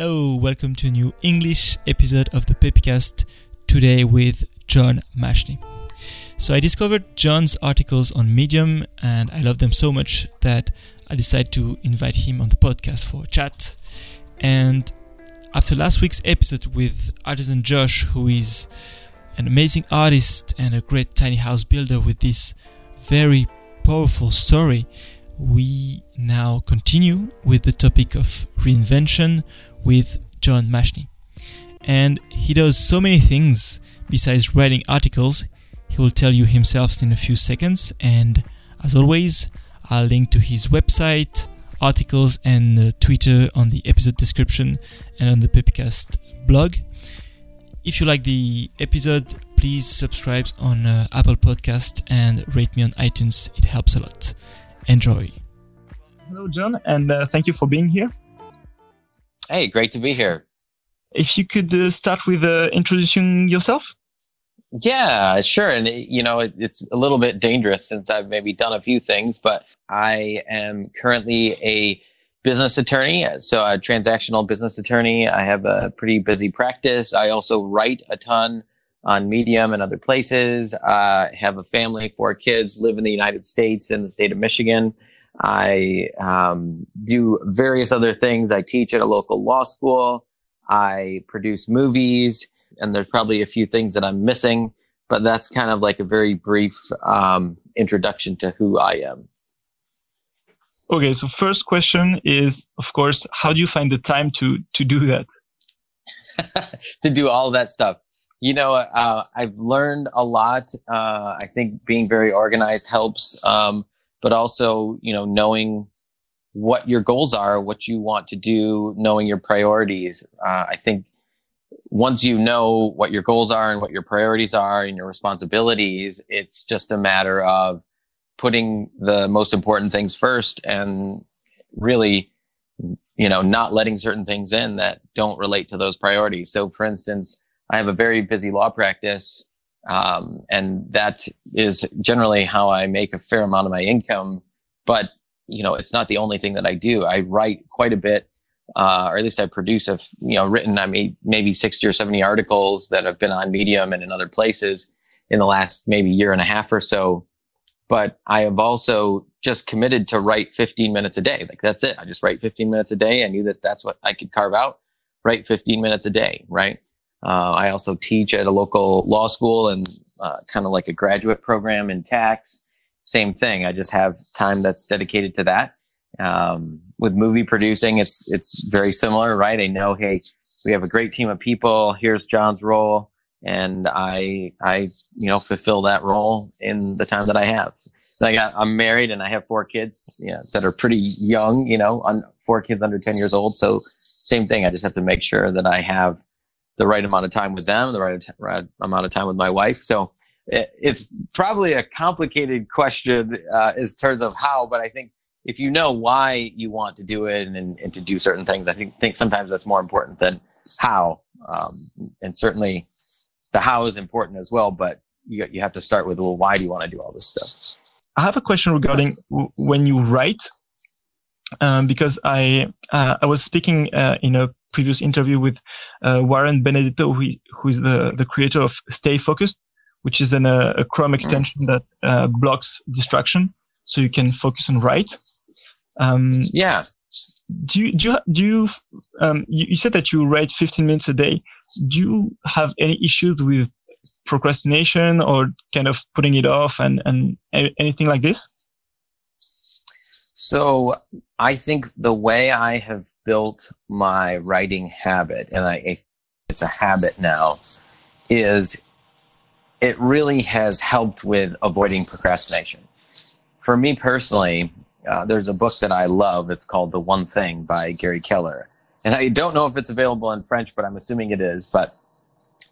Hello, welcome to a new English episode of the Pepicast today with John Mashni. So I discovered John's articles on Medium and I love them so much that I decided to invite him on the podcast for a chat. And after last week's episode with Artisan Josh, who is an amazing artist and a great tiny house builder with this very powerful story, we now continue with the topic of reinvention with John Mashni. And he does so many things besides writing articles. He will tell you himself in a few seconds. And as always, I'll link to his website, articles, and Twitter on the episode description and on the Pepcast blog. If you like the episode, please subscribe on uh, Apple Podcast and rate me on iTunes. It helps a lot. Enjoy. Hello, John, and uh, thank you for being here. Hey, great to be here. If you could uh, start with uh, introducing yourself. Yeah, sure. And, you know, it, it's a little bit dangerous since I've maybe done a few things, but I am currently a business attorney, so a transactional business attorney. I have a pretty busy practice. I also write a ton on Medium and other places. I uh, have a family, four kids, live in the United States in the state of Michigan. I um, do various other things. I teach at a local law school. I produce movies, and there's probably a few things that I'm missing, but that's kind of like a very brief um, introduction to who I am. Okay, so first question is, of course, how do you find the time to to do that? to do all that stuff. You know, uh, I've learned a lot. Uh, I think being very organized helps. Um, but also, you know, knowing what your goals are, what you want to do, knowing your priorities. Uh, I think once you know what your goals are and what your priorities are and your responsibilities, it's just a matter of putting the most important things first and really, you know, not letting certain things in that don't relate to those priorities. So, for instance, I have a very busy law practice um, and that is generally how I make a fair amount of my income. But, you know, it's not the only thing that I do. I write quite a bit, uh, or at least I produce, a, you know, written, I mean, maybe 60 or 70 articles that have been on Medium and in other places in the last maybe year and a half or so. But I have also just committed to write 15 minutes a day. Like that's it. I just write 15 minutes a day. I knew that that's what I could carve out. Write 15 minutes a day, right? Uh, I also teach at a local law school and uh, kind of like a graduate program in tax. Same thing. I just have time that's dedicated to that. Um, with movie producing, it's it's very similar, right? I know, hey, we have a great team of people. Here's John's role, and I I you know fulfill that role in the time that I have. Like I, I'm married and I have four kids, that are pretty young. You know, on four kids under ten years old. So same thing. I just have to make sure that I have the right amount of time with them, the right, right amount of time with my wife. So it, it's probably a complicated question uh, in terms of how, but I think if you know why you want to do it and, and to do certain things, I think, think sometimes that's more important than how. Um, and certainly the how is important as well, but you, you have to start with, well, why do you want to do all this stuff? I have a question regarding when you write, um, because I uh, I was speaking uh, in a previous interview with uh, Warren Benedetto, who, who is the, the creator of Stay Focused, which is an, uh, a Chrome extension that uh, blocks distraction, so you can focus and write. Um, yeah. Do you do you, do you, um, you, you said that you write 15 minutes a day? Do you have any issues with procrastination or kind of putting it off and and anything like this? So I think the way I have built my writing habit, and I, it's a habit now, is it really has helped with avoiding procrastination. For me personally, uh, there's a book that I love. It's called The One Thing by Gary Keller. And I don't know if it's available in French, but I'm assuming it is. But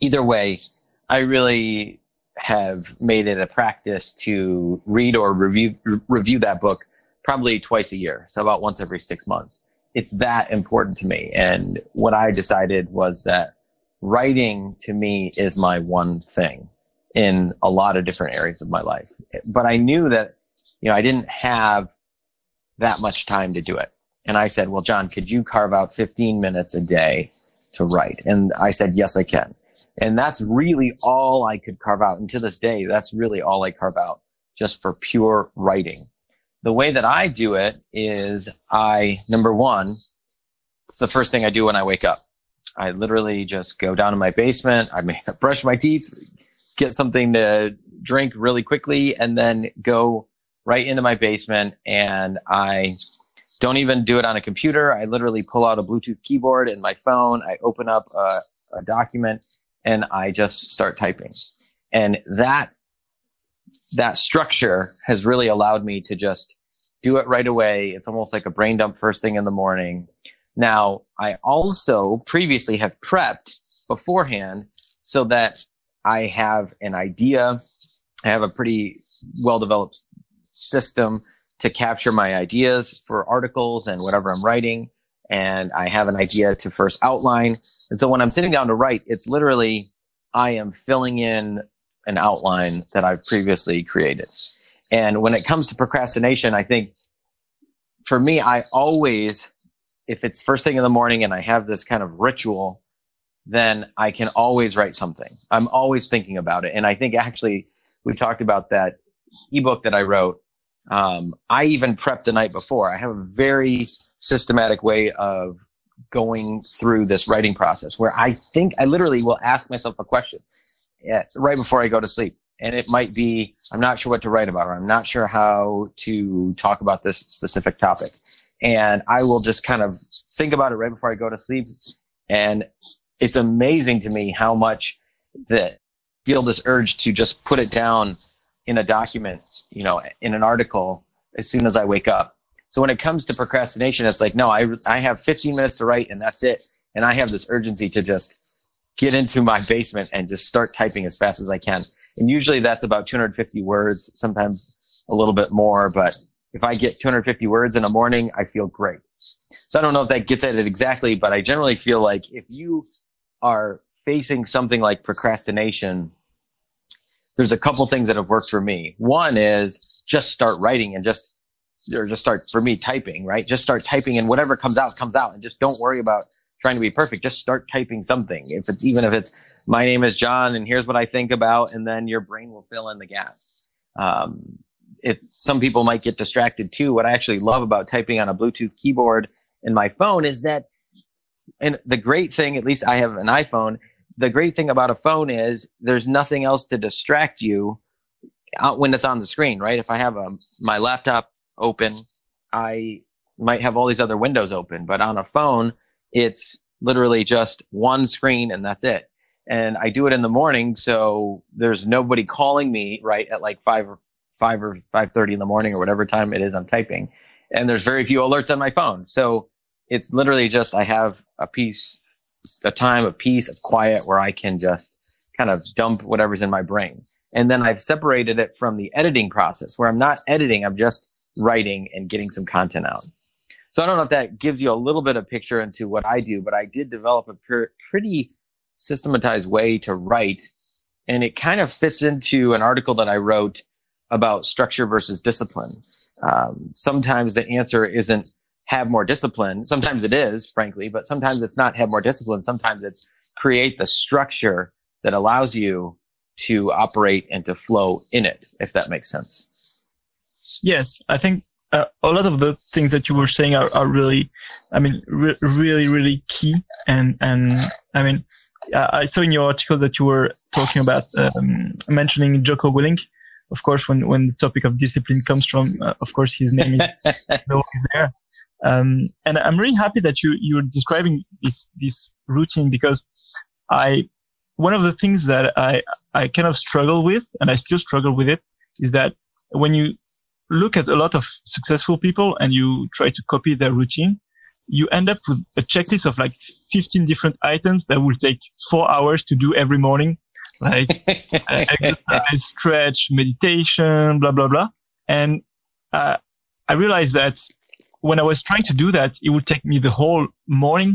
either way, I really have made it a practice to read or review review that book probably twice a year, so about once every six months it's that important to me. And what I decided was that writing to me is my one thing in a lot of different areas of my life. But I knew that, you know, I didn't have that much time to do it. and I said, well, John, could you carve out 15 minutes a day to write? And I said, yes, I can. And that's really all I could carve out. And to this day, that's really all I carve out just for pure writing. The way that I do it is I, number one, it's the first thing I do when I wake up. I literally just go down to my basement. I may brush my teeth, get something to drink really quickly, and then go right into my basement. And I don't even do it on a computer. I literally pull out a Bluetooth keyboard and my phone. I open up a, a document and I just start typing. And that that structure has really allowed me to just do it right away. It's almost like a brain dump first thing in the morning. Now, I also previously have prepped beforehand so that I have an idea. I have a pretty well developed system to capture my ideas for articles and whatever I'm writing. And I have an idea to first outline. And so when I'm sitting down to write, it's literally I am filling in an outline that I've previously created. And when it comes to procrastination, I think for me, I always, if it's first thing in the morning and I have this kind of ritual, then I can always write something. I'm always thinking about it. And I think actually we've talked about that ebook that I wrote. Um, I even prepped the night before. I have a very systematic way of going through this writing process where I think I literally will ask myself a question right before I go to sleep. And it might be, I'm not sure what to write about, or I'm not sure how to talk about this specific topic. And I will just kind of think about it right before I go to sleep. And it's amazing to me how much that feel this urge to just put it down in a document, you know, in an article as soon as I wake up. So when it comes to procrastination, it's like, no, I, I have 15 minutes to write and that's it. And I have this urgency to just get into my basement and just start typing as fast as I can. And usually that's about 250 words, sometimes a little bit more, but if I get 250 words in a morning, I feel great. So I don't know if that gets at it exactly, but I generally feel like if you are facing something like procrastination, there's a couple things that have worked for me. One is just start writing and just, or just start for me typing, right? Just start typing and whatever comes out comes out and just don't worry about trying to be perfect. Just start typing something. If it's even if it's my name is John and here's what I think about, and then your brain will fill in the gaps. Um, if some people might get distracted too, what I actually love about typing on a Bluetooth keyboard in my phone is that, and the great thing, at least I have an iPhone. The great thing about a phone is there's nothing else to distract you when it's on the screen, right? If I have a, my laptop open, I might have all these other windows open, but on a phone, it's literally just one screen and that's it. And I do it in the morning, so there's nobody calling me right at like five or five or five thirty in the morning or whatever time it is I'm typing. And there's very few alerts on my phone. So it's literally just I have a piece, a time, a piece of quiet where I can just kind of dump whatever's in my brain. And then I've separated it from the editing process where I'm not editing, I'm just writing and getting some content out. So I don't know if that gives you a little bit of picture into what I do, but I did develop a per- pretty systematized way to write. And it kind of fits into an article that I wrote about structure versus discipline. Um, sometimes the answer isn't have more discipline. Sometimes it is, frankly, but sometimes it's not have more discipline. Sometimes it's create the structure that allows you to operate and to flow in it, if that makes sense. Yes, I think uh, a lot of the things that you were saying are, are really, I mean, re- really, really key. And, and I mean, I saw in your article that you were talking about, um, mentioning Jocko Willink. Of course, when, when the topic of discipline comes from, uh, of course, his name is always there. Um, and I'm really happy that you, you're describing this, this routine because I, one of the things that I, I kind of struggle with, and I still struggle with it, is that when you look at a lot of successful people and you try to copy their routine, you end up with a checklist of like 15 different items that will take four hours to do every morning, like uh, exercise, stretch, meditation, blah, blah, blah. And uh, I realized that when I was trying to do that, it would take me the whole morning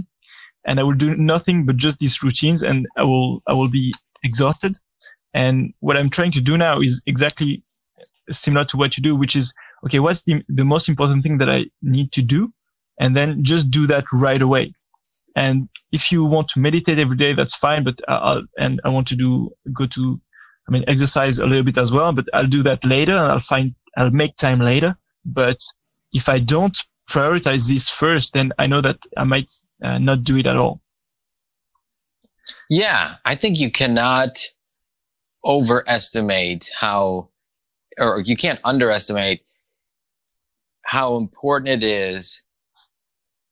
and I will do nothing but just these routines and I will, I will be exhausted. And what I'm trying to do now is exactly similar to what you do, which is, okay, what's the, the most important thing that I need to do? and then just do that right away. And if you want to meditate every day, that's fine. But I'll, and I want to do, go to, I mean, exercise a little bit as well, but I'll do that later and I'll find, I'll make time later. But if I don't prioritize this first, then I know that I might uh, not do it at all. Yeah. I think you cannot overestimate how, or you can't underestimate how important it is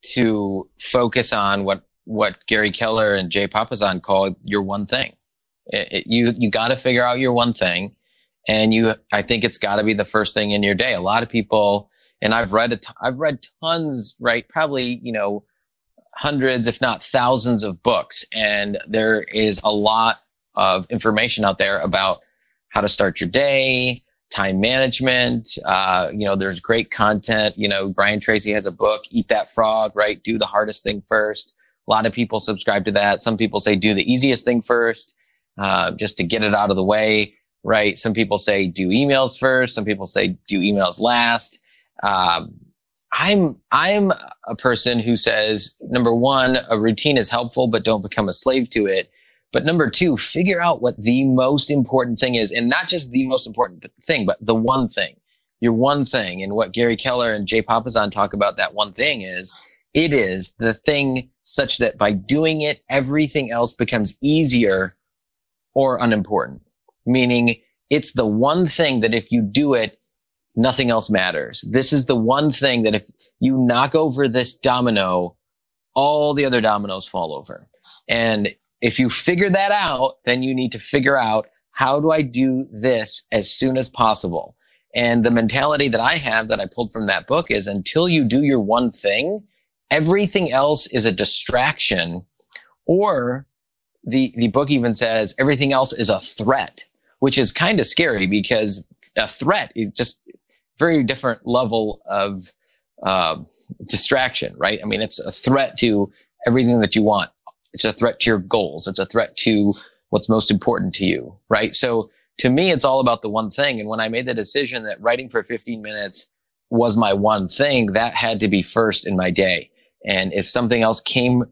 to focus on what what Gary Keller and Jay Papasan call your one thing. It, it, you you got to figure out your one thing, and you I think it's got to be the first thing in your day. A lot of people, and I've read it. I've read tons, right? Probably you know hundreds, if not thousands, of books, and there is a lot of information out there about how to start your day, time management. Uh, you know, there's great content. You know, Brian Tracy has a book, Eat That Frog, right? Do the hardest thing first. A lot of people subscribe to that. Some people say do the easiest thing first, uh, just to get it out of the way, right? Some people say do emails first. Some people say do emails last. Um, I'm I'm a person who says number one, a routine is helpful, but don't become a slave to it. But number two, figure out what the most important thing is and not just the most important thing, but the one thing, your one thing. And what Gary Keller and Jay Papasan talk about that one thing is it is the thing such that by doing it, everything else becomes easier or unimportant. Meaning it's the one thing that if you do it, nothing else matters. This is the one thing that if you knock over this domino, all the other dominoes fall over. And if you figure that out, then you need to figure out how do I do this as soon as possible? And the mentality that I have that I pulled from that book is until you do your one thing, everything else is a distraction or the, the book even says everything else is a threat, which is kind of scary because a threat is just very different level of, uh, distraction, right? I mean, it's a threat to everything that you want. It's a threat to your goals. It's a threat to what's most important to you, right? So to me, it's all about the one thing. And when I made the decision that writing for 15 minutes was my one thing, that had to be first in my day. And if something else came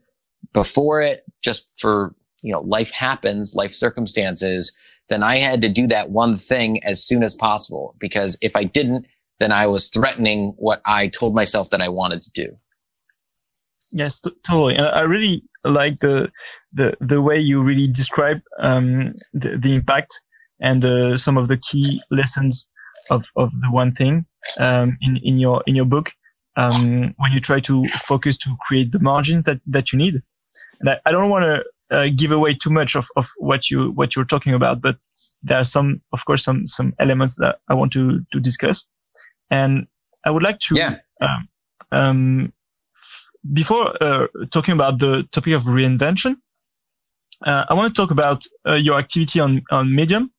before it, just for, you know, life happens, life circumstances, then I had to do that one thing as soon as possible. Because if I didn't, then I was threatening what I told myself that I wanted to do. Yes, t- totally. And I really like the the the way you really describe um, the, the impact and uh, some of the key lessons of, of the one thing um, in in your in your book um, when you try to focus to create the margin that that you need. And I, I don't want to uh, give away too much of, of what you what you're talking about, but there are some, of course, some some elements that I want to to discuss, and I would like to yeah. um, um before uh, talking about the topic of reinvention, uh, I want to talk about uh, your activity on, on Medium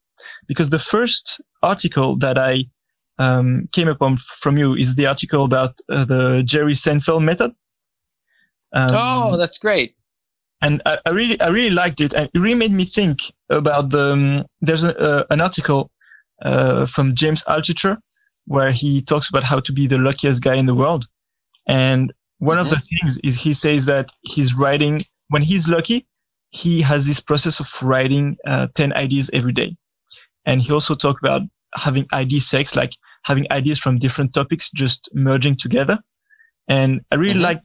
because the first article that I um, came upon from you is the article about uh, the Jerry Seinfeld method. Um, oh, that's great. And I, I, really, I really liked it. And it really made me think about the, um, there's a, uh, an article uh, from James Altucher where he talks about how to be the luckiest guy in the world. And one mm-hmm. of the things is he says that he's writing when he's lucky he has this process of writing uh, 10 ideas every day and he also talked about having idea sex like having ideas from different topics just merging together and i really mm-hmm. like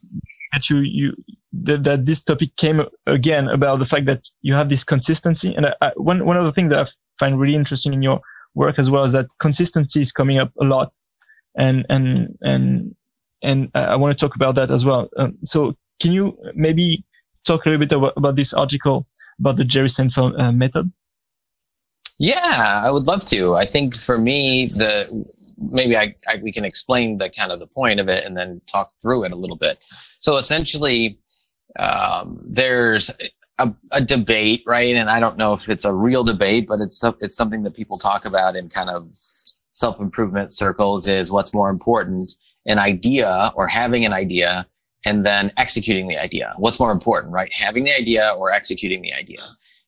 that you you that, that, this topic came again about the fact that you have this consistency and I, I, one one of the things that i find really interesting in your work as well is that consistency is coming up a lot and and and and I want to talk about that as well. Um, so can you maybe talk a little bit about, about this article about the Jerry Seinfeld uh, method? Yeah, I would love to. I think for me, the maybe I, I, we can explain the kind of the point of it and then talk through it a little bit. So essentially, um, there's a, a, debate, right? And I don't know if it's a real debate, but it's it's something that people talk about in kind of self improvement circles. Is what's more important? An idea or having an idea and then executing the idea. What's more important, right? Having the idea or executing the idea.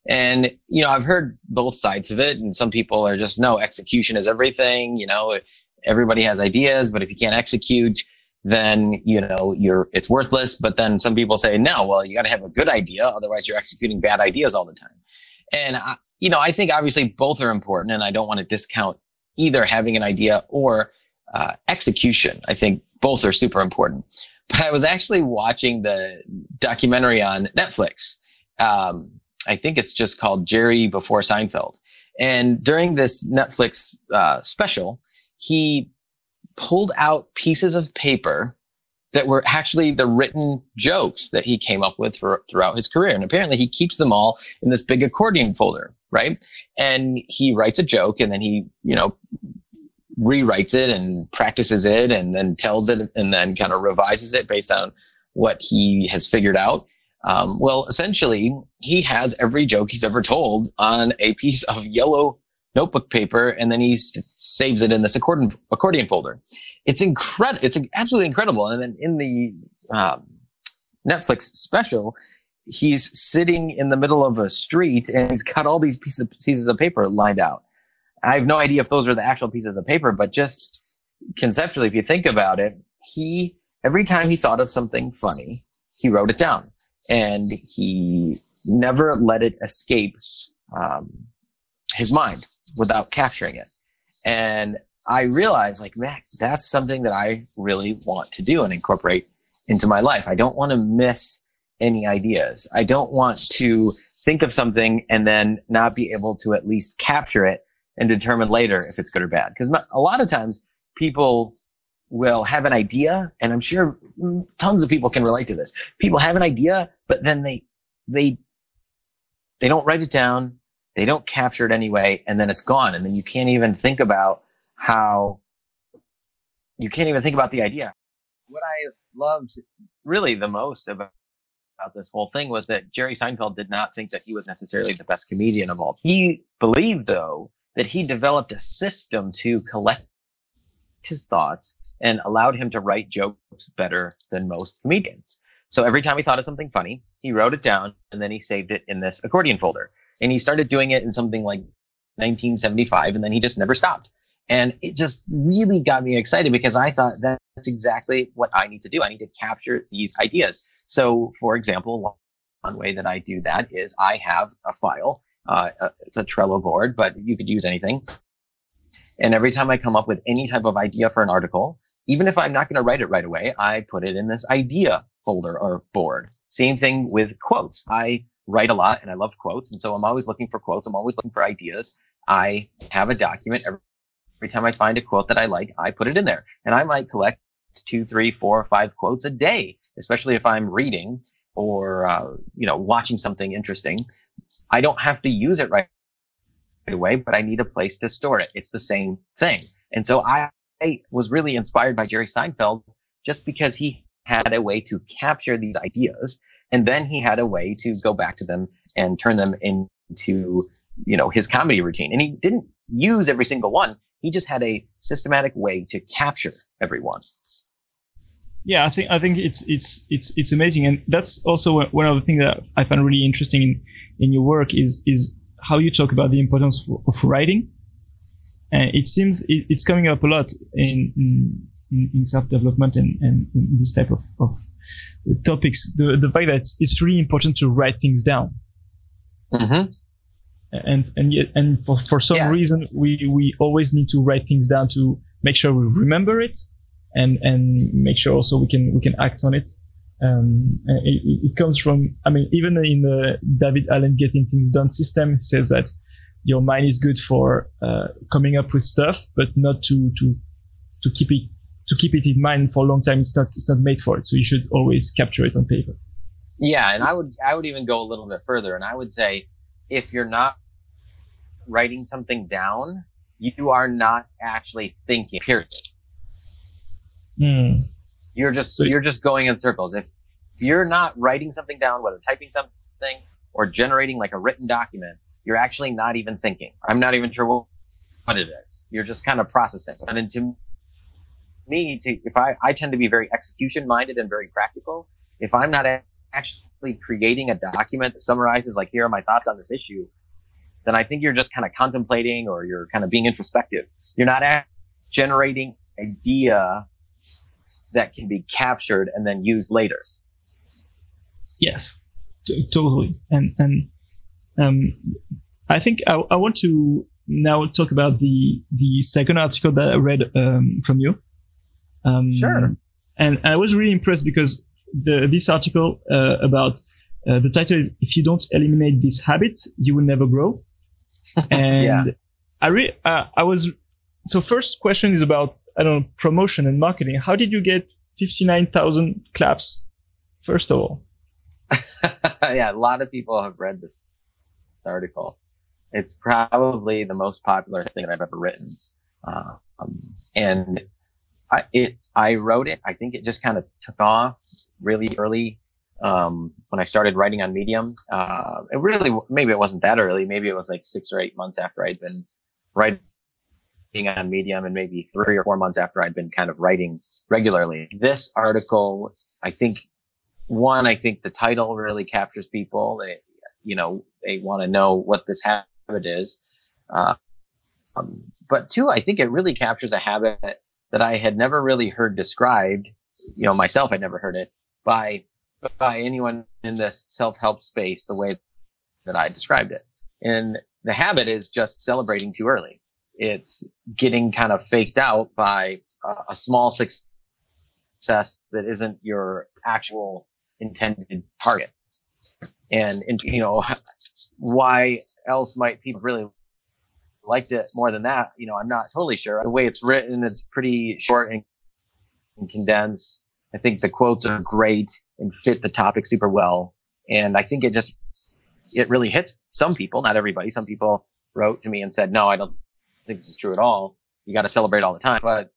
And, you know, I've heard both sides of it and some people are just, no, execution is everything. You know, everybody has ideas, but if you can't execute, then you know you're it's worthless. But then some people say no, well you got to have a good idea, otherwise you're executing bad ideas all the time. And I, you know I think obviously both are important, and I don't want to discount either having an idea or uh, execution. I think both are super important. But I was actually watching the documentary on Netflix. Um, I think it's just called Jerry Before Seinfeld. And during this Netflix uh, special, he pulled out pieces of paper that were actually the written jokes that he came up with for, throughout his career. And apparently he keeps them all in this big accordion folder, right? And he writes a joke and then he, you know, rewrites it and practices it and then tells it and then kind of revises it based on what he has figured out. Um, well, essentially, he has every joke he's ever told on a piece of yellow notebook paper, and then he s- saves it in this accordion accordion folder. It's incredible. It's absolutely incredible. And then in the um, Netflix special, he's sitting in the middle of a street and he's got all these pieces of, pieces of paper lined out. I have no idea if those are the actual pieces of paper, but just conceptually, if you think about it, he every time he thought of something funny, he wrote it down, and he never let it escape um, his mind without capturing it. And I realized, like, man, that's something that I really want to do and incorporate into my life. I don't want to miss any ideas. I don't want to think of something and then not be able to at least capture it and determine later if it's good or bad. Because a lot of times people will have an idea, and I'm sure mm, tons of people can relate to this. People have an idea, but then they they they don't write it down, they don't capture it anyway, and then it's gone, and then you can't even think about how you can't even think about the idea. What I loved really the most about about this whole thing was that Jerry Seinfeld did not think that he was necessarily the best comedian of all. He believed though that he developed a system to collect his thoughts and allowed him to write jokes better than most comedians. So every time he thought of something funny, he wrote it down and then he saved it in this accordion folder. And he started doing it in something like 1975 and then he just never stopped. And it just really got me excited because I thought that's exactly what I need to do. I need to capture these ideas. So for example, one way that I do that is I have a file. Uh, it's a Trello board, but you could use anything. And every time I come up with any type of idea for an article, even if I'm not going to write it right away, I put it in this idea folder or board. Same thing with quotes. I write a lot and I love quotes. And so I'm always looking for quotes. I'm always looking for ideas. I have a document. Every, time I find a quote that I like, I put it in there and I might collect two, three, four, five quotes a day, especially if I'm reading or, uh, you know, watching something interesting. I don't have to use it right away, but I need a place to store it. It's the same thing. And so I, was really inspired by Jerry Seinfeld just because he had a way to capture these ideas and then he had a way to go back to them and turn them into, you know, his comedy routine. And he didn't use every single one. He just had a systematic way to capture everyone. Yeah, I think I think it's it's it's it's amazing, and that's also one of the things that I find really interesting in in your work is is how you talk about the importance of, of writing. And it seems it, it's coming up a lot in in, in self development and, and in this type of, of topics. The the fact that it's, it's really important to write things down. Mm-hmm. And and yet and for, for some Yeah. reason we we always need to write things down to make sure we remember it and and make sure also we can we can act on it. Um, it, it comes from I mean even in the David Allen Getting Things Done system it says that your mind is good for uh, coming up with stuff, but not to to to keep it to keep it in mind for a long time. It's not it's not made for it. So you should always capture it on paper. Yeah, and I would I would even go a little bit further, and I would say if you're not writing something down, you are not actually thinking. Period. Hmm. You're just So- you're just going in circles. If you're not writing something down, whether typing something or generating like a written document, you're actually not even thinking. I'm not even sure what, what it is. You're just kind of processing. And then to me, to if I I tend to be very execution minded and very practical. If I'm not actually creating a document that summarizes like here are my thoughts on this issue, then I think you're just kind of contemplating or you're kind of being introspective. You're not generating idea that can be captured and then used later. Yes, t- totally. And and um, I think I, I want to now talk about the the second article that I read um, from you. Um, Sure. And I was really impressed because the this article uh, about uh, the title is "If you don't eliminate this habit, you will never grow." And Yeah. I re- uh, I was so first question is about I don't know promotion and marketing. How did you get fifty nine thousand claps? First of all. yeah, a lot of people have read this article. It's probably the most popular thing that I've ever written. Um, and I, it, I wrote it. I think it just kind of took off really early. Um, when I started writing on Medium, uh, it really, maybe it wasn't that early. Maybe it was like six or eight months after I'd been writing on Medium and maybe three or four months after I'd been kind of writing regularly. This article, I think one, I think the title really captures people. They, you know, they want to know what this habit is. Uh, um, but two, I think it really captures a habit that I had never really heard described. You know, myself, I'd never heard it by by anyone in this self help space the way that I described it. And the habit is just celebrating too early. It's getting kind of faked out by a, small success that isn't your actual intended target. And, and, you know, why else might people really liked it more than that? You know, I'm not totally sure. The way it's written, it's pretty short and, and condensed. I think the quotes are great and fit the topic super well. And I think it just, it really hits some people, not everybody. Some people wrote to me and said, no, I don't think this is true at all. You got to celebrate all the time. But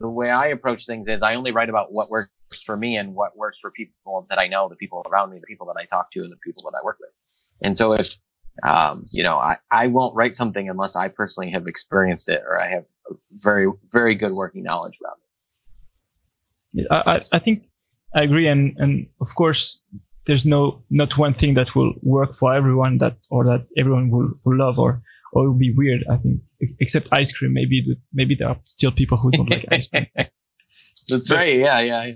the way I approach things is I only write about what works for me and what works for people that I know, the people around me, the people that I talk to, and the people that I work with. And so if, um, you know, I, I won't write something unless I personally have experienced it or I have very, very good working knowledge about it. I, I- think I agree, and and of course, there's no not one thing that will work for everyone that or that everyone will, will love or or it would be weird. I think except ice cream, maybe the- maybe there are still people who don't like ice cream. That's right. Yeah. Yeah. yeah.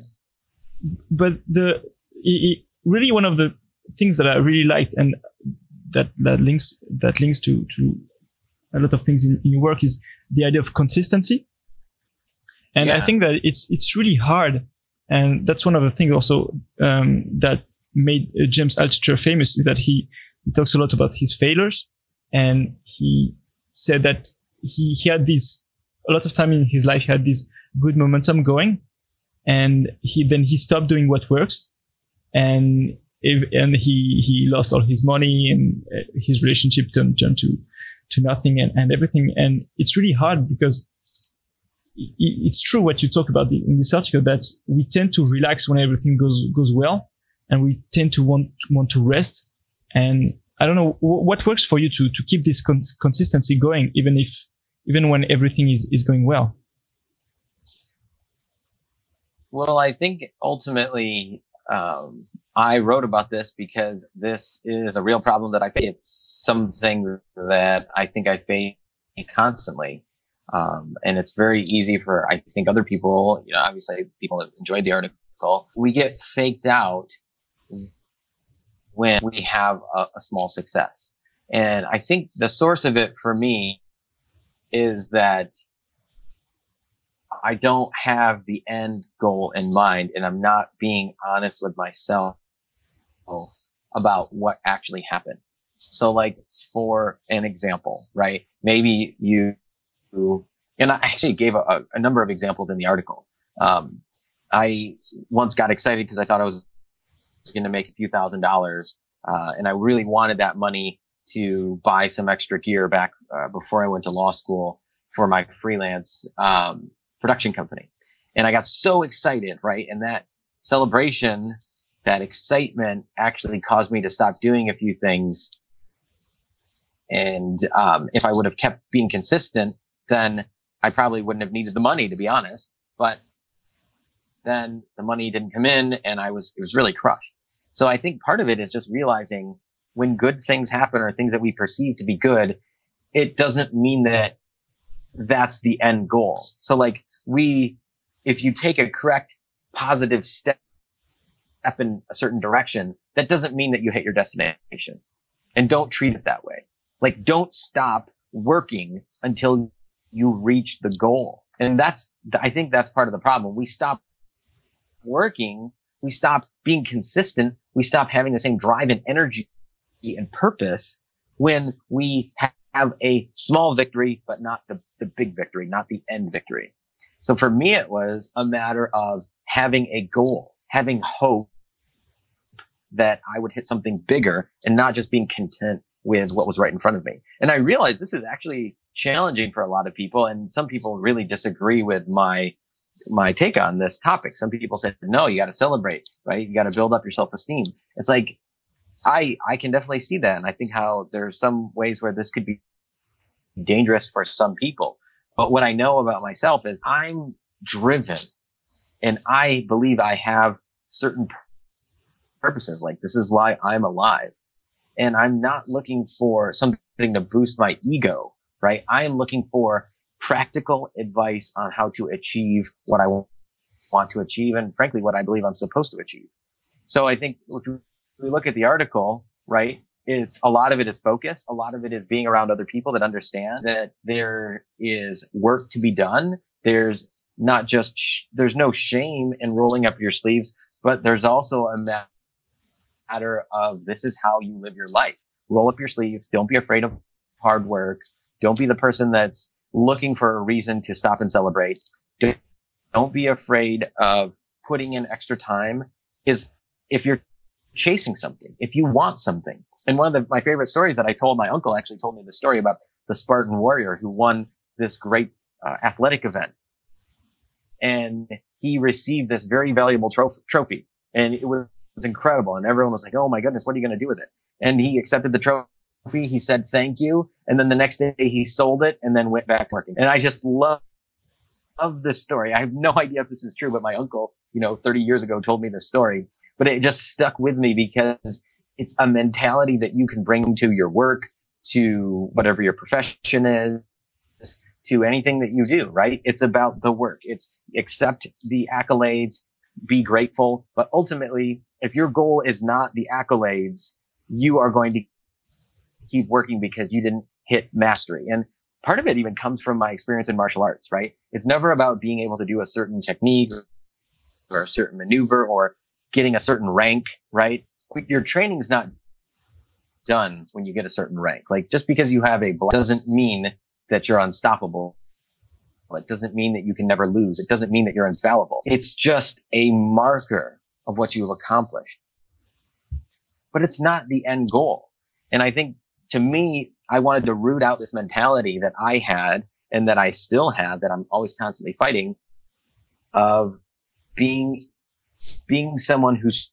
But the i i really one of the things that I really liked and that that links that links to to a lot of things in, in your work is the idea of consistency. And I think that it's it's really hard, and that's one of the things also um, that made uh, James Altucher famous is that he, he talks a lot about his failures, and he said that he he had this a lot of time in his life he had this good momentum going, and he then he stopped doing what works, and if, and he he lost all his money and uh, his relationship turned, turned to to nothing and, and everything, and it's really hard because it's true what you talk about in this article that we tend to relax when everything goes goes well, and we tend to want to want to rest. And I don't know what works for you to to keep this con- consistency going, even if even when everything is is going well. Well, I think ultimately, um, I wrote about this because this is a real problem that I face. It's something that I think I face constantly. Um, and it's very easy for, I think, other people, you know, obviously people that enjoyed the article, we get faked out when we have a, a small success. And I think the source of it for me is that I don't have the end goal in mind and I'm not being honest with myself about what actually happened. So like for an example, right? Maybe you, and I actually gave a, a number of examples in the article. Um, I once got excited because I thought I was, was going to make a few thousand dollars. Uh, and I really wanted that money to buy some extra gear back uh, before I went to law school for my freelance, um, production company. And I got so excited, right? And that celebration, that excitement actually caused me to stop doing a few things. And um, if I would have kept being consistent, then I probably wouldn't have needed the money, to be honest. But then the money didn't come in and I was, it was really crushed. So I think part of it is just realizing when good things happen or things that we perceive to be good, it doesn't mean that that's the end goal. So like we, if you take a correct positive step step in a certain direction, that doesn't mean that you hit your destination. And don't treat it that way. Like don't stop working until you reach the goal. And that's, I think that's part of the problem. We stop working. We stop being consistent. We stop having the same drive and energy and purpose when we have a small victory, but not the, the big victory, not the end victory. So for me, it was a matter of having a goal, having hope that I would hit something bigger and not just being content with what was right in front of me. And I realized this is actually challenging for a lot of people. And some people really disagree with my, my take on this topic. Some people said, no, you got to celebrate, right? You got to build up your self esteem. It's like, I, I can definitely see that. And I think how there's some ways where this could be dangerous for some people. But what I know about myself is I'm driven and I believe I have certain purposes. Like this is why I'm alive. And I'm not looking for something to boost my ego, right? I am looking for practical advice on how to achieve what I want to achieve and frankly, what I believe I'm supposed to achieve. So I think if we look at the article, right, it's a lot of it is focus. A lot of it is being around other people that understand that there is work to be done. There's not just, sh- there's no shame in rolling up your sleeves, but there's also a matter of this is how you live your life. Roll up your sleeves. Don't be afraid of hard work. Don't be the person that's looking for a reason to stop and celebrate. Don't be afraid of putting in extra time is if you're chasing something, if you want something. And one of the, my favorite stories that I told my uncle actually told me the story about the Spartan warrior who won this great uh, athletic event. And he received this very valuable trophy, trophy. And it was was incredible. And everyone was like, Oh my goodness, what are you going to do with it? And he accepted the trophy. He said, thank you. And then the next day he sold it and then went back working. And I just love, love this story. I have no idea if this is true, but my uncle, you know, 30 years ago told me this story, but it just stuck with me because it's a mentality that you can bring to your work, to whatever your profession is, to anything that you do, right? It's about the work. It's accept the accolades, be grateful, but ultimately if your goal is not the accolades, you are going to keep working because you didn't hit mastery. And part of it even comes from my experience in martial arts, right? It's never about being able to do a certain technique or a certain maneuver or getting a certain rank, right? Your training's not done when you get a certain rank. Like just because you have a black doesn't mean that you're unstoppable. It doesn't mean that you can never lose. It doesn't mean that you're infallible. It's just a marker of what you've accomplished. But it's not the end goal. And I think to me, I wanted to root out this mentality that I had and that I still have that I'm always constantly fighting of being, being someone who's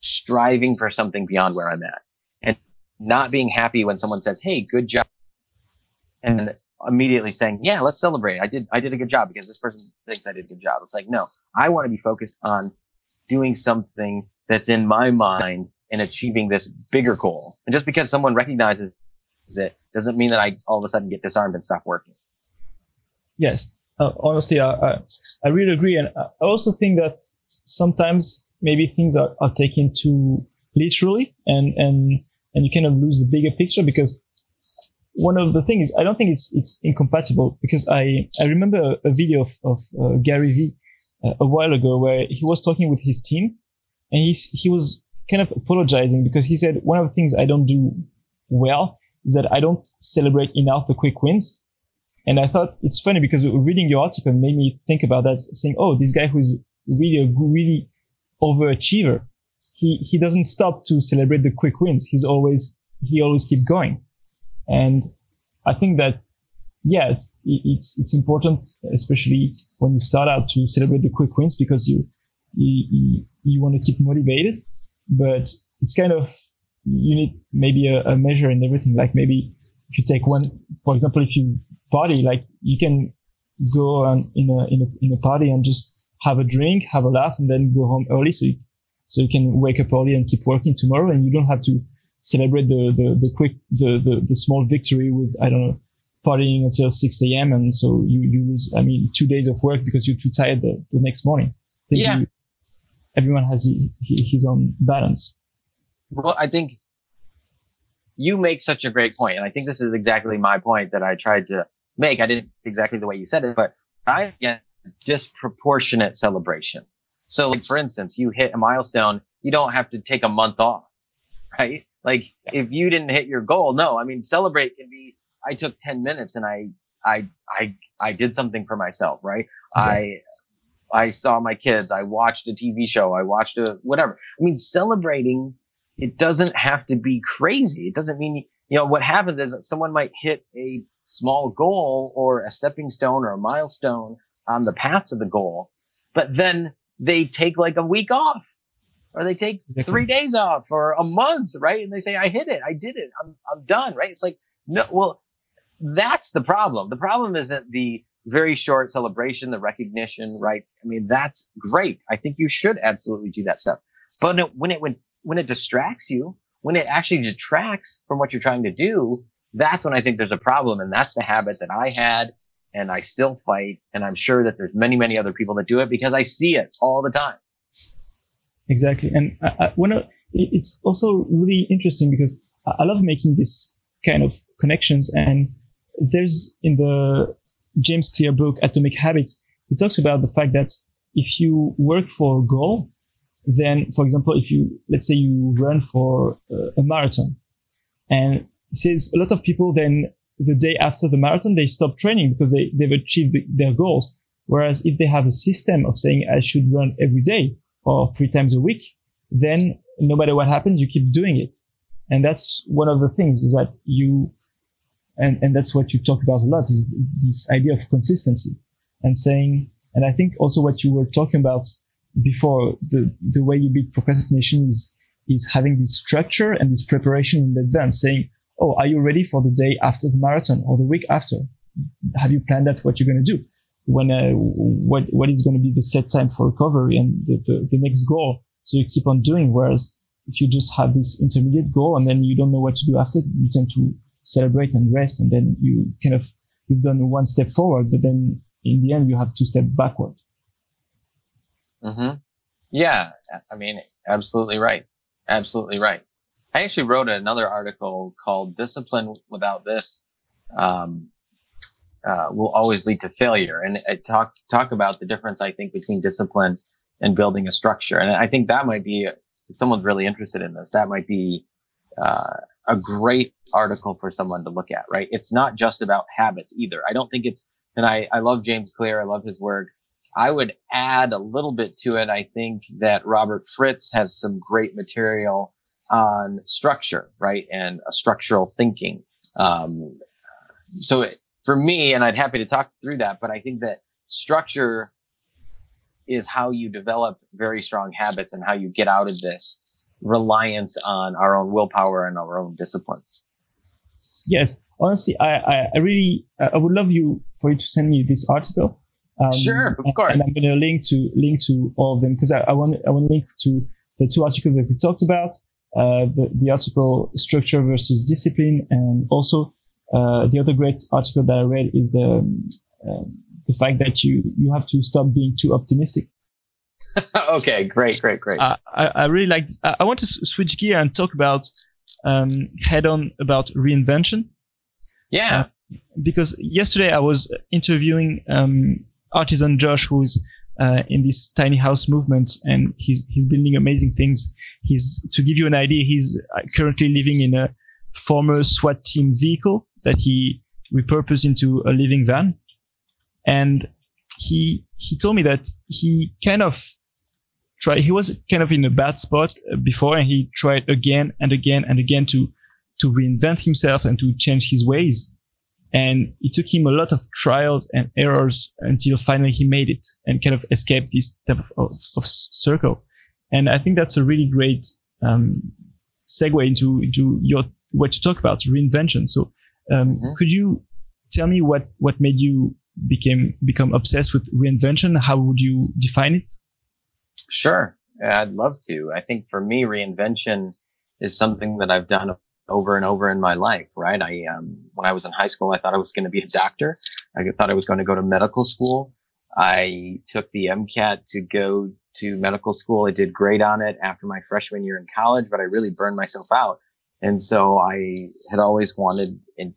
striving for something beyond where I'm at and not being happy when someone says, Hey, good job. And immediately saying, yeah, let's celebrate. I did, I did a good job because this person thinks I did a good job. It's like, no, I want to be focused on doing something that's in my mind and achieving this bigger goal. And just because someone recognizes it doesn't mean that I all of a sudden get disarmed and stop working. Yes. Uh, honestly, I, I, I, really agree. And I also think that sometimes maybe things are, are taken too literally and, and, and you kind of lose the bigger picture because one of the things I don't think it's, it's incompatible because I, I remember a, a video of, of uh, Gary Vee uh, a while ago where he was talking with his team and he, he was kind of apologizing because he said one of the things I don't do well is that I don't celebrate enough the quick wins. And I thought it's funny because reading your article made me think about that, saying, "Oh, this guy who's really a really overachiever, he he doesn't stop to celebrate the quick wins. He's always he always keep going." And I think that yes, it's it's important, especially when you start out, to celebrate the quick wins because you you you, want to keep motivated. But it's kind of you need maybe a, a measure in everything. Like maybe if you take one, for example, if you party, like you can go on in a in a in a party and just have a drink, have a laugh, and then go home early, so you, so you can wake up early and keep working tomorrow, and you don't have to celebrate the the, the quick the, the the small victory with I don't know partying until 6 a.m. and so you, you lose, I mean, two days of work because you're too tired the, the next morning. yeah. You, everyone has his own balance. Well, I think you make such a great point, and I think this is exactly my point that I tried to make. I didn't exactly the way you said it, but I get disproportionate celebration. So, like for instance, you hit a milestone, you don't have to take a month off, right? Like if you didn't hit your goal, no, I mean celebrate can be. I took ten minutes and I I I I did something for myself, right? I I saw my kids. I watched a TV show. I watched a whatever. I mean, celebrating, it doesn't have to be crazy. It doesn't mean, you know, what happens is that someone might hit a small goal or a stepping stone or a milestone on the path to the goal, but then they take like a week off or they take three days off or a month, right? And they say, I hit it. I did it. I'm, I'm done, right? It's like, no, well, that's the problem. The problem isn't the very short celebration, the recognition, right? I mean, that's great. I think you should absolutely do that stuff. But when it, when, when it distracts you, when it actually detracts from what you're trying to do, that's when I think there's a problem. And that's the habit that I had and I still fight. And I'm sure that there's many, many other people that do it because I see it all the time. Exactly. And uh, uh, I, I wanna, it's also really interesting because I love making this kind of connections and there's in the James Clear book, Atomic Habits, he talks about the fact that if you work for a goal, then, for example, if you, let's say you run for uh, a marathon and says a lot of people then the day after the marathon, they stop training because they, they've achieved their goals. Whereas if they have a system of saying I should run every day or three times a week, then no matter what happens, you keep doing it. And that's one of the things is that you and, and that's what you talk about a lot is this idea of consistency and saying, and I think also what you were talking about before, the, the way you beat procrastination is, is having this structure and this preparation in advance, saying, Oh, are you ready for the day after the marathon or the week after? Have you planned out what you're going to do? When, uh, what, what is going to be the set time for recovery and the, the, the next goal? So you keep on doing. Whereas if you just have this intermediate goal and then you don't know what to do after, you tend to celebrate and rest, and then you kind of you've done one step forward, but then in the end you have two step backward. Mm-hmm. Yeah, I mean, absolutely right. Absolutely right. I actually wrote another article called "Discipline Without This um, uh, Will Always Lead to Failure," and it talk talk about the difference I think between discipline and building a structure. And I think that might be, if someone's really interested in this, that might be uh, a great article for someone to look at, right? It's not just about habits either. I don't think it's, and I, I love James Clear. I love his work. I would add a little bit to it. I think that Robert Fritz has some great material on structure, right? And a structural thinking. Um, so it, for me, and I'd happy to talk through that, but I think that structure is how you develop very strong habits and how you get out of this reliance on our own willpower and our own discipline. Yes, honestly, I, I, I really I would love you for you to send me this article. Um, sure, of course. And I'm going to link to link to all of them because I, I want I want to link to the two articles that we talked about. Uh, the, the article structure versus discipline, and also uh, the other great article that I read is the um, the fact that you you have to stop being too optimistic. okay, great, great, great. Uh, I, I really like. I, I want to switch gear and talk about um, head on about reinvention. Yeah. Uh, because yesterday I was interviewing um, artisan Josh, who's uh, in this tiny house movement, and he's he's building amazing things. He's to give you an idea, he's uh, currently living in a former SWAT team vehicle that he repurposed into a living van, and he he told me that he kind of tried. He was kind of in a bad spot uh, before, and he tried again and again and again to to reinvent himself and to change his ways. And it took him a lot of trials and errors until finally he made it and kind of escaped this type of, of, circle. And I think that's a really great um, segue into, into your what you talk about reinvention. So, um, mm-hmm. could you tell me what what made you became become obsessed with reinvention? How would you define it? Sure, I'd love to. I think for me, reinvention is something that I've done over and over in my life, right? I, um, when I was in high school, I thought I was going to be a doctor. I thought I was going to go to medical school. I took the MCAT to go to medical school. I did great on it after my freshman year in college, but I really burned myself out. And so I had always wanted in,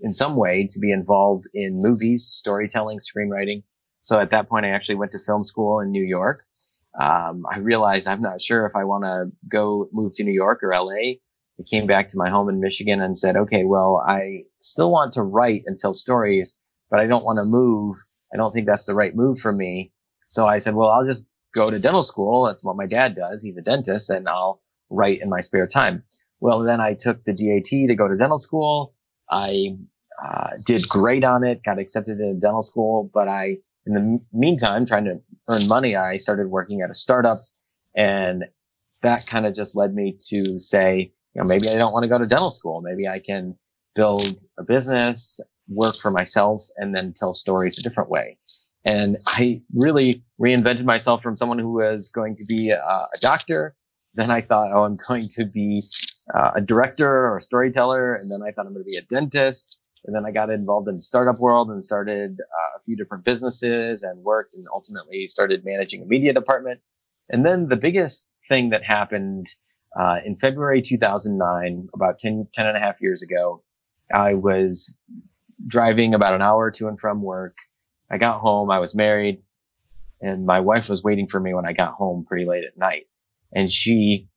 in some way to be involved in movies, storytelling, screenwriting. So at that point, I actually went to film school in New York. Um, I realized I'm not sure if I want to go move to New York or LA. I came back to my home in Michigan and said, okay, well, I still want to write and tell stories, but I don't want to move. I don't think that's the right move for me. So I said, well, I'll just go to dental school. That's what my dad does. He's a dentist and I'll write in my spare time. Well, then I took the DAT to go to dental school. I uh, did great on it, got accepted into dental school, but I, in the meantime, trying to earn money, I started working at a startup and that kind of just led me to say, you know, maybe I don't want to go to dental school. Maybe I can build a business, work for myself, and then tell stories a different way. And I really reinvented myself from someone who was going to be a, a doctor. Then I thought, oh, I'm going to be uh, a director or a storyteller. And then I thought I'm going to be a dentist. And then I got involved in the startup world and started uh, a few different businesses and worked and ultimately started managing a media department. And then the biggest thing that happened uh, in February 2009, about 10, 10 and a half years ago, I was driving about an hour to and from work. I got home. I was married and my wife was waiting for me when I got home pretty late at night. And she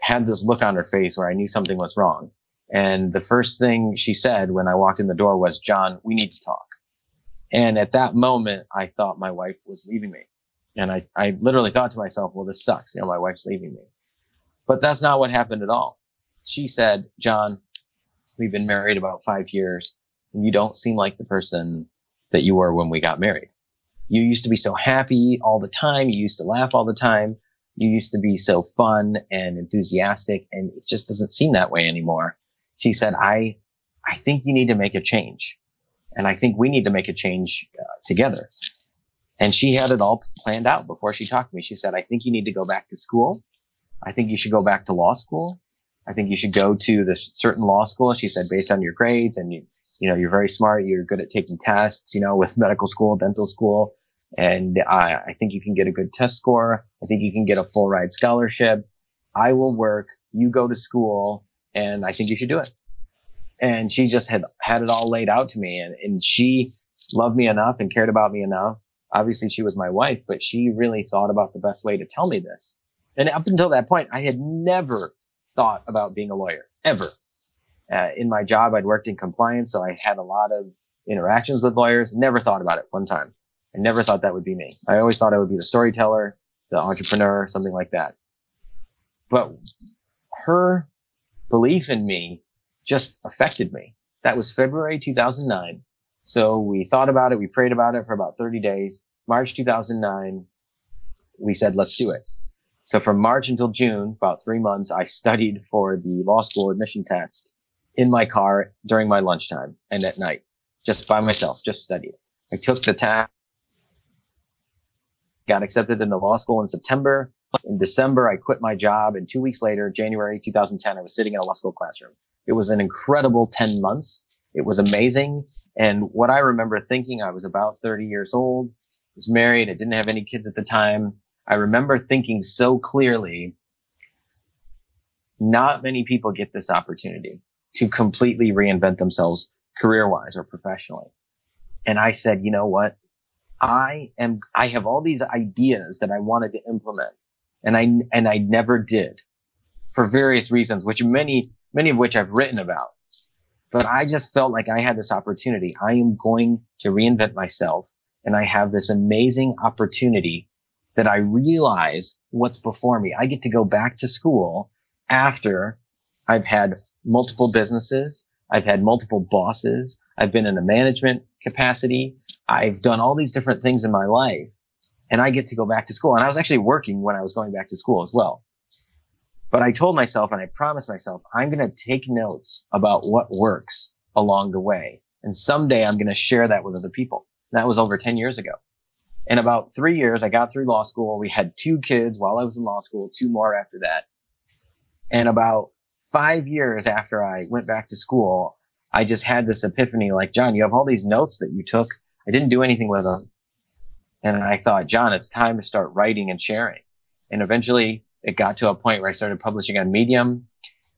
had this look on her face where I knew something was wrong. And the first thing she said when I walked in the door was, John, we need to talk. And at that moment, I thought my wife was leaving me. And I, I literally thought to myself, well, this sucks. You know, my wife's leaving me. But that's not what happened at all. She said, John, we've been married about five years and you don't seem like the person that you were when we got married. You used to be so happy all the time. You used to laugh all the time. You used to be so fun and enthusiastic and it just doesn't seem that way anymore. She said, I, I think you need to make a change and I think we need to make a change uh, together. And she had it all planned out before she talked to me. She said, I think you need to go back to school. I think you should go back to law school. I think you should go to this certain law school. She said, based on your grades and you, you know, you're very smart. You're good at taking tests, you know, with medical school, dental school. And I, I think you can get a good test score. I think you can get a full ride scholarship. I will work. You go to school and I think you should do it. And she just had had it all laid out to me and, and she loved me enough and cared about me enough. Obviously she was my wife, but she really thought about the best way to tell me this. And up until that point, I had never thought about being a lawyer ever. Uh, in my job, I'd worked in compliance, so I had a lot of interactions with lawyers. Never thought about it one time. I never thought that would be me. I always thought I would be the storyteller, the entrepreneur, something like that. But her belief in me just affected me. That was February 2009. So we thought about it. We prayed about it for about 30 days. March 2009, we said, let's do it. So from March until June, about three months, I studied for the law school admission test in my car during my lunchtime and at night, just by myself, just studied. I took the test, got accepted into law school in September. In December, I quit my job. And two weeks later, January 2010, I was sitting in a law school classroom. It was an incredible 10 months. It was amazing. And what I remember thinking, I was about 30 years old, was married. I didn't have any kids at the time. I remember thinking so clearly, not many people get this opportunity to completely reinvent themselves career wise or professionally. And I said, you know what? I am, I have all these ideas that I wanted to implement and I, and I never did for various reasons, which many, many of which I've written about. But I just felt like I had this opportunity. I am going to reinvent myself and I have this amazing opportunity that I realize what's before me. I get to go back to school after I've had multiple businesses. I've had multiple bosses. I've been in a management capacity. I've done all these different things in my life and I get to go back to school. And I was actually working when I was going back to school as well. But I told myself and I promised myself, I'm going to take notes about what works along the way. And someday I'm going to share that with other people. That was over 10 years ago. In about three years, I got through law school. We had two kids while I was in law school, two more after that. And about five years after I went back to school, I just had this epiphany like, John, you have all these notes that you took. I didn't do anything with them. And I thought, John, it's time to start writing and sharing. And eventually it got to a point where I started publishing on Medium.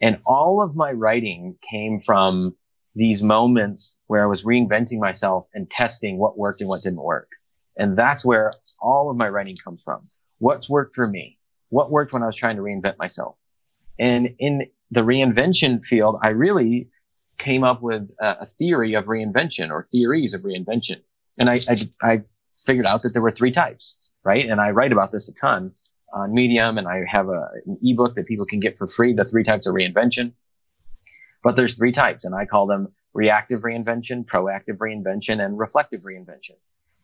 And all of my writing came from these moments where I was reinventing myself and testing what worked and what didn't work. And that's where all of my writing comes from. What's worked for me? What worked when I was trying to reinvent myself? And in the reinvention field, I really came up with a, a theory of reinvention or theories of reinvention. And I, I, I figured out that there were three types, right? And I write about this a ton on Medium and I have a, an ebook that people can get for free, the three types of reinvention. But there's three types and I call them reactive reinvention, proactive reinvention, and reflective reinvention.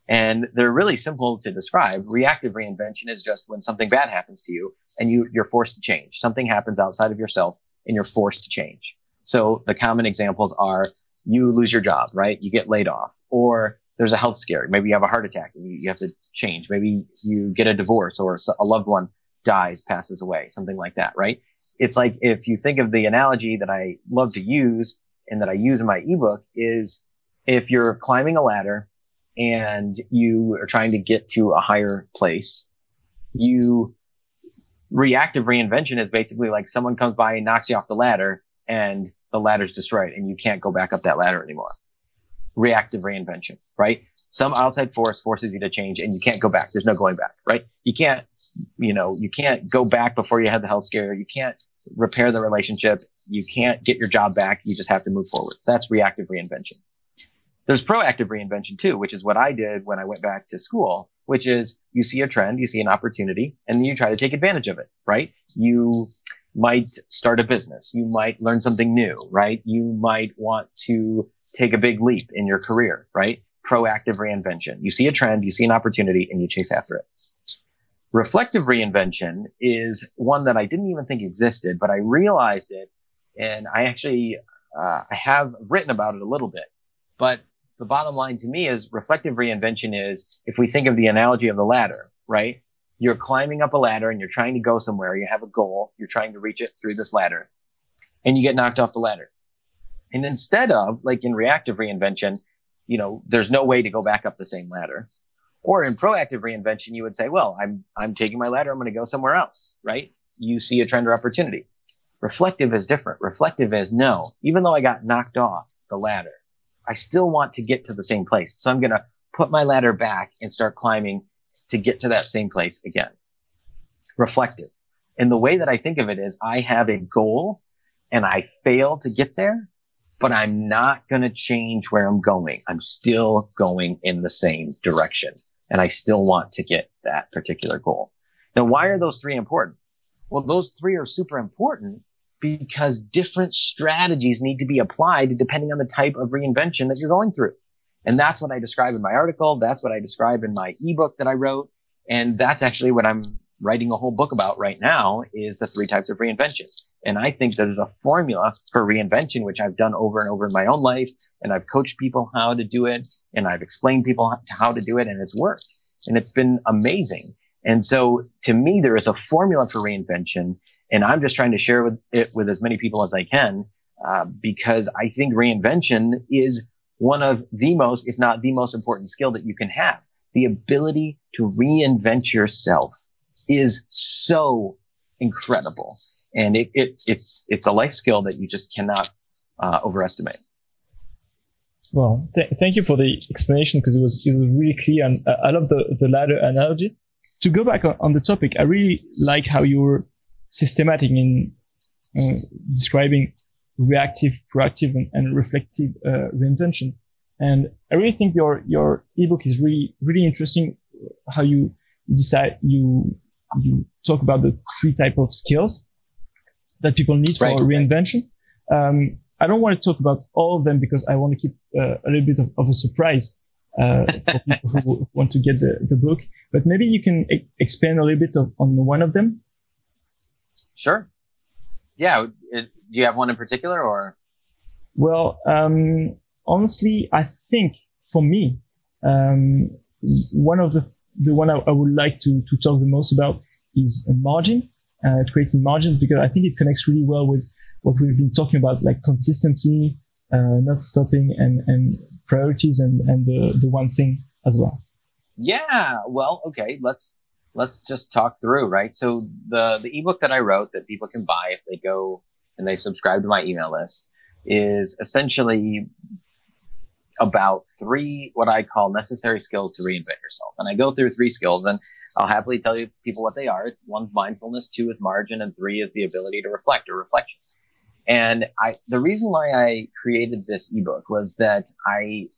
And they're really simple to describe. Reactive reinvention is just when something bad happens to you and you, you're forced to change. Something happens outside of yourself and you're forced to change. So the common examples are you lose your job, right? You get laid off or there's a health scare. Maybe you have a heart attack and you, you have to change. Maybe you get a divorce or a loved one dies, passes away, something like that, right? It's like if you think of the analogy that I love to use and that I use in my ebook is if you're climbing a ladder and you are trying to get to a higher place, you reactive reinvention is basically like someone comes by and knocks you off the ladder and the ladder's destroyed and you can't go back up that ladder anymore. Reactive reinvention, right? Some outside force forces you to change and you can't go back. There's no going back, right? You can't, you know, you can't go back before you had the health scare. You can't repair the relationship. You can't get your job back. You just have to move forward. That's reactive reinvention. There's proactive reinvention too, which is what I did when I went back to school, which is you see a trend, you see an opportunity, and then you try to take advantage of it, right? You might start a business. You might learn something new, right? You might want to take a big leap in your career, right? Proactive reinvention. You see a trend, you see an opportunity, and you chase after it. Reflective reinvention is one that I didn't even think existed, but I realized it and I actually, uh, I have written about it a little bit, but the bottom line to me is reflective reinvention is if we think of the analogy of the ladder, right? You're climbing up a ladder and you're trying to go somewhere. You have a goal. You're trying to reach it through this ladder and you get knocked off the ladder. And instead of like in reactive reinvention, you know, there's no way to go back up the same ladder. Or in proactive reinvention, you would say, well, I'm, I'm taking my ladder. I'm going to go somewhere else, right? You see a trend or opportunity. Reflective is different. Reflective is no, even though I got knocked off the ladder, I still want to get to the same place. So I'm going to put my ladder back and start climbing to get to that same place again. Reflective. And the way that I think of it is I have a goal and I fail to get there, but I'm not going to change where I'm going. I'm still going in the same direction and I still want to get that particular goal. Now, why are those three important? Well, those three are super important because different strategies need to be applied depending on the type of reinvention that you're going through. And that's what I describe in my article. That's what I describe in my ebook that I wrote. And that's actually what I'm writing a whole book about right now is the three types of reinvention. And I think there's a formula for reinvention, which I've done over and over in my own life. And I've coached people how to do it and I've explained people how to do it and it's worked and it's been amazing. And so to me, there is a formula for reinvention and I'm just trying to share with it with as many people as I can, uh, because I think reinvention is one of the most, if not the most important skill that you can have. The ability to reinvent yourself is so incredible. And it, it it's, it's a life skill that you just cannot uh, overestimate. Well, th- thank you for the explanation because it was it was really clear, and uh, I love the the ladder analogy. To go back on, the topic, I really like how you're systematic in uh, describing reactive, proactive, and, and reflective uh, reinvention. And I really think your your ebook is really really interesting. How you decide you you talk about the three type of skills that people need for right, reinvention. Right. Um, I don't want to talk about all of them because I want to keep uh, a little bit of, of a surprise uh, for people who want to get the, the book. But maybe you can e- expand a little bit of, on one of them. Sure. Yeah. It, do you have one in particular or? Well, um, honestly, I think for me, um, one of the, the one I, I, would like to, to talk the most about is margin, uh, creating margins because I think it connects really well with what we've been talking about, like consistency, uh, not stopping, and and priorities, and and the the one thing as well. Yeah. Well, okay. Let's let's just talk through, right? So the the ebook that I wrote that people can buy if they go and they subscribe to my email list is essentially about three what I call necessary skills to reinvent yourself. And I go through three skills and I'll happily tell you people what they are. One's mindfulness, two is margin, and three is the ability to reflect or reflection. And I the reason why I created this ebook was that I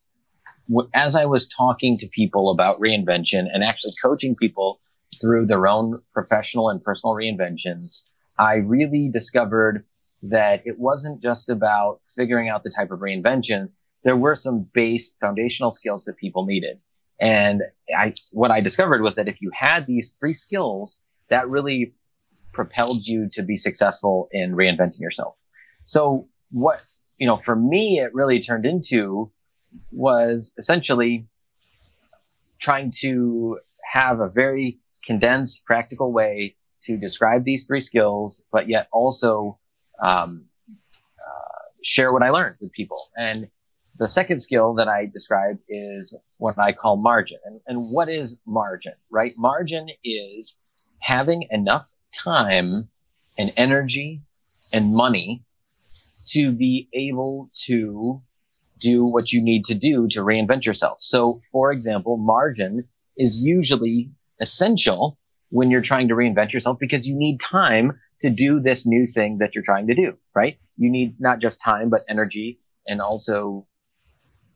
as I was talking to people about reinvention and actually coaching people through their own professional and personal reinventions, I really discovered that it wasn't just about figuring out the type of reinvention. There were some base foundational skills that people needed. And I, what I discovered was that if you had these three skills, that really propelled you to be successful in reinventing yourself. So what, you know, for me, it really turned into was essentially trying to have a very condensed, practical way to describe these three skills, but yet also um, uh, share what I learned with people. And the second skill that I described is what I call margin. And, and what is margin, right? Margin is having enough time and energy and money to be able to do what you need to do to reinvent yourself. So, for example, margin is usually essential when you're trying to reinvent yourself because you need time to do this new thing that you're trying to do, right? You need not just time, but energy and also,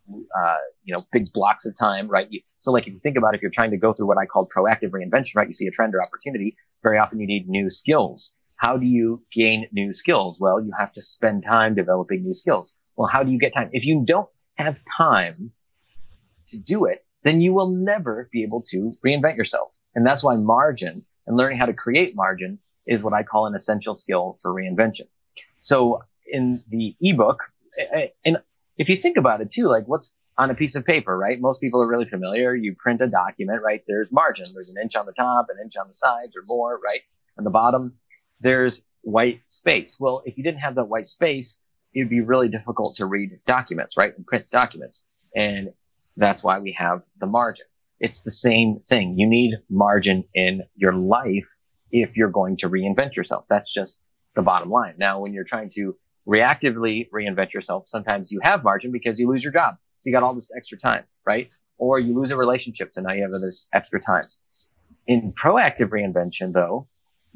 uh, you know, big blocks of time, right? You, so like if you think about it, if you're trying to go through what I call proactive reinvention, right? You see a trend or opportunity. Very often you need new skills. How do you gain new skills? Well, you have to spend time developing new skills. Well, how do you get time? If you don't have time to do it, then you will never be able to reinvent yourself. And that's why margin and learning how to create margin is what I call an essential skill for reinvention. So in the ebook, and if you think about it too, like what's on a piece of paper, right? Most people are really familiar. You print a document, right? There's margin. There's an inch on the top, an inch on the sides or more, right? On the bottom, there's white space. Well, if you didn't have that white space, it'd be really difficult to read documents, right? And print documents. And that's why we have the margin. It's the same thing. You need margin in your life if you're going to reinvent yourself. That's just the bottom line. Now, when you're trying to reactively reinvent yourself, sometimes you have margin because you lose your job. So you got all this extra time, right? Or you lose a relationship. So now you have this extra time. In proactive reinvention, though,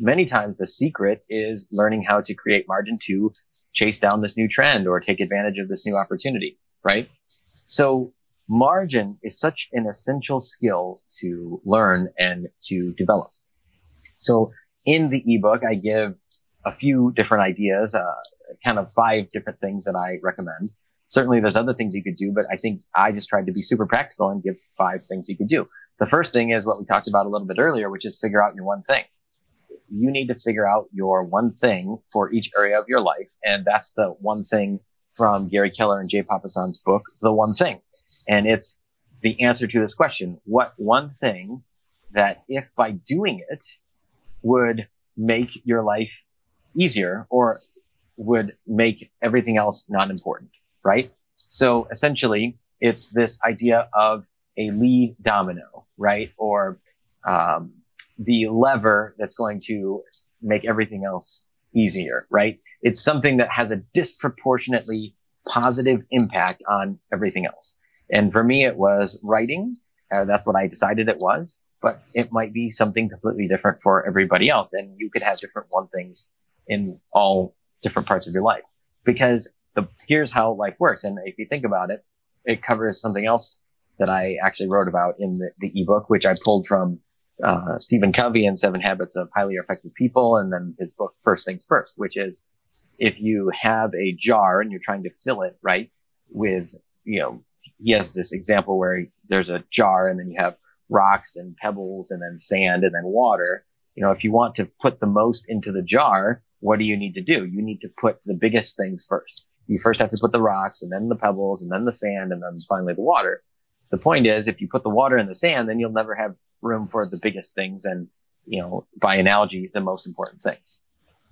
many times the secret is learning how to create margin to chase down this new trend or take advantage of this new opportunity, right? So margin is such an essential skill to learn and to develop. So in the ebook, I give a few different ideas, uh, kind of five different things that I recommend. Certainly there's other things you could do, but I think I just tried to be super practical and give five things you could do. The first thing is what we talked about a little bit earlier, which is figure out your one thing. You need to figure out your one thing for each area of your life. And that's the one thing from Gary Keller and Jay Papasan's book, The One Thing. And it's the answer to this question. What one thing that if by doing it, would make your life easier or would make everything else not important, right? So essentially, it's this idea of a lead domino, right? Or um, the lever that's going to make everything else easier, right? It's something that has a disproportionately positive impact on everything else. And for me, it was writing. Uh, that's what I decided it was but it might be something completely different for everybody else. And you could have different one things in all different parts of your life because the, here's how life works. And if you think about it, it covers something else that I actually wrote about in the, the ebook, which I pulled from uh, Stephen Covey and Seven Habits of Highly Effective People, and then his book First Things First, which is if you have a jar and you're trying to fill it right with, you know, he has this example where there's a jar and then you have rocks and pebbles and then sand and then water. You know, if you want to put the most into the jar, what do you need to do? You need to put the biggest things first. You first have to put the rocks and then the pebbles and then the sand and then finally the water. The point is, if you put the water in the sand, then you'll never have room for the biggest things and, you know, by analogy, the most important things.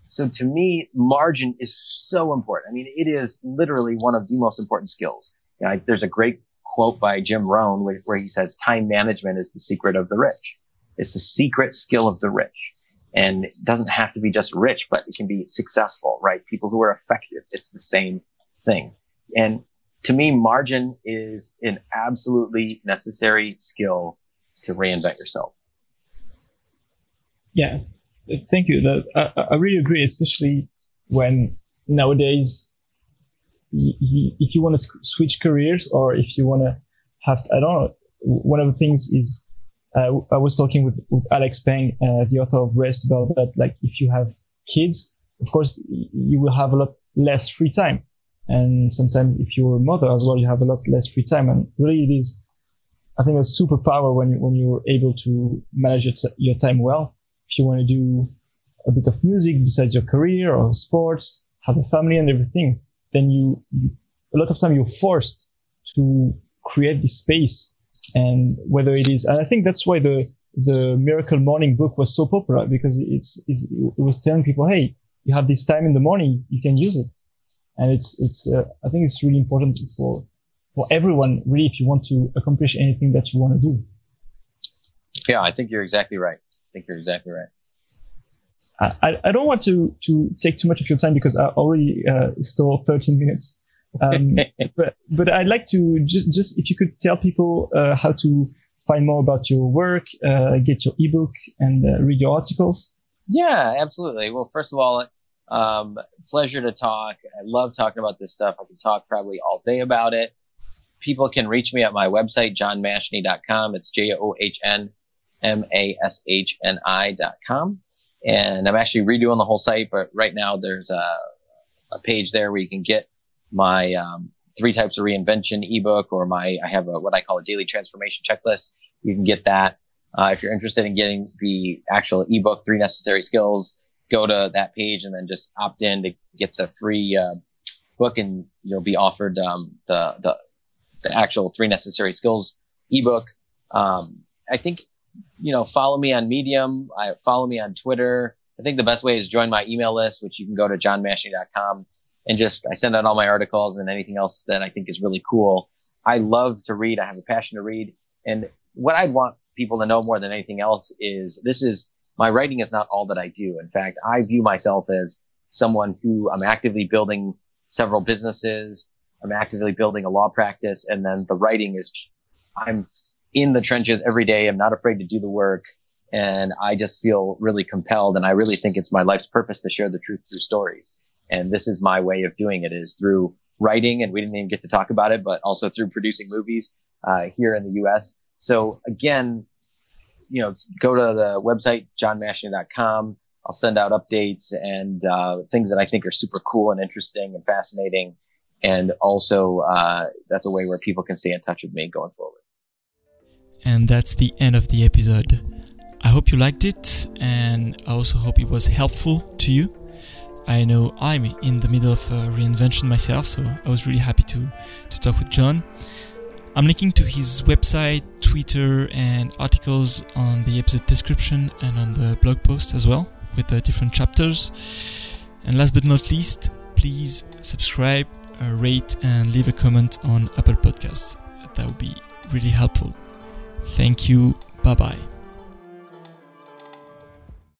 So to me, margin is so important. I mean, it is literally one of the most important skills. You know, there's a great quote by Jim Rohn where, where he says, time management is the secret of the rich. It's the secret skill of the rich. And it doesn't have to be just rich, but it can be successful, right? People who are effective. It's the same thing. And to me, margin is an absolutely necessary skill to reinvent yourself. Yeah, thank you. I, I really agree, especially when nowadays, if you want to switch careers or if you want to have, I don't know, one of the things is uh, I was talking with, with Alex Pang, uh, the author of Rest, about that. Like, if you have kids, of course, you will have a lot less free time. And sometimes if you're a mother as well, you have a lot less free time. And really it is, I think a superpower when, you, when you're able to manage your, t- your time well. If you want to do a bit of music besides your career or sports, have a family and everything, then you, you a lot of time you're forced to create this space. And whether it is, and I think that's why the, the Miracle Morning book was so popular because it's, it's, it was telling people, Hey, you have this time in the morning, you can use it and it's it's uh, I think it's really important for for everyone really if you want to accomplish anything that you want to do. Yeah, I think you're exactly right. I think you're exactly right. I, I don't want to to take too much of your time because I already uh, stole 13 minutes. Um, but but I'd like to just just if you could tell people uh, how to find more about your work, uh, get your ebook, and uh, read your articles. Yeah, absolutely. Well, first of all, um, pleasure to talk. I love talking about this stuff. I can talk probably all day about it. People can reach me at my website, johnmashni.com. It's J O H N M A S H N I.com. And I'm actually redoing the whole site, but right now there's a, a page there where you can get my um, three types of reinvention ebook or my, I have a, what I call a daily transformation checklist. You can get that. Uh, if you're interested in getting the actual ebook, three necessary skills, go to that page and then just opt in to get the free uh, book, and you'll be offered um, the, the the actual three necessary skills ebook. Um, I think you know follow me on Medium, I, follow me on Twitter. I think the best way is join my email list, which you can go to johnmashni.com and just I send out all my articles and anything else that I think is really cool. I love to read. I have a passion to read, and what I'd want people to know more than anything else is this is my writing is not all that I do. In fact, I view myself as someone who I'm actively building several businesses. I'm actively building a law practice. And then the writing is, I'm in the trenches every day. I'm not afraid to do the work. And I just feel really compelled. And I really think it's my life's purpose to share the truth through stories. And this is my way of doing it is through writing. And we didn't even get to talk about it, but also through producing movies, uh, here in the U.S. So again, you know, go to the website, johnmashni.com. I'll send out updates and uh, things that I think are super cool and interesting and fascinating. And also, uh, that's a way where people can stay in touch with me going forward. And that's the end of the episode. I hope you liked it, and I also hope it was helpful to you. I know I'm in the middle of a reinvention myself, so I was really happy to, to talk with John. I'm linking to his website, Twitter, and articles on the episode description and on the blog post as well with the different chapters. And last but not least, please subscribe, uh, rate, and leave a comment on Apple Podcasts. That would be really helpful. Thank you. Bye bye.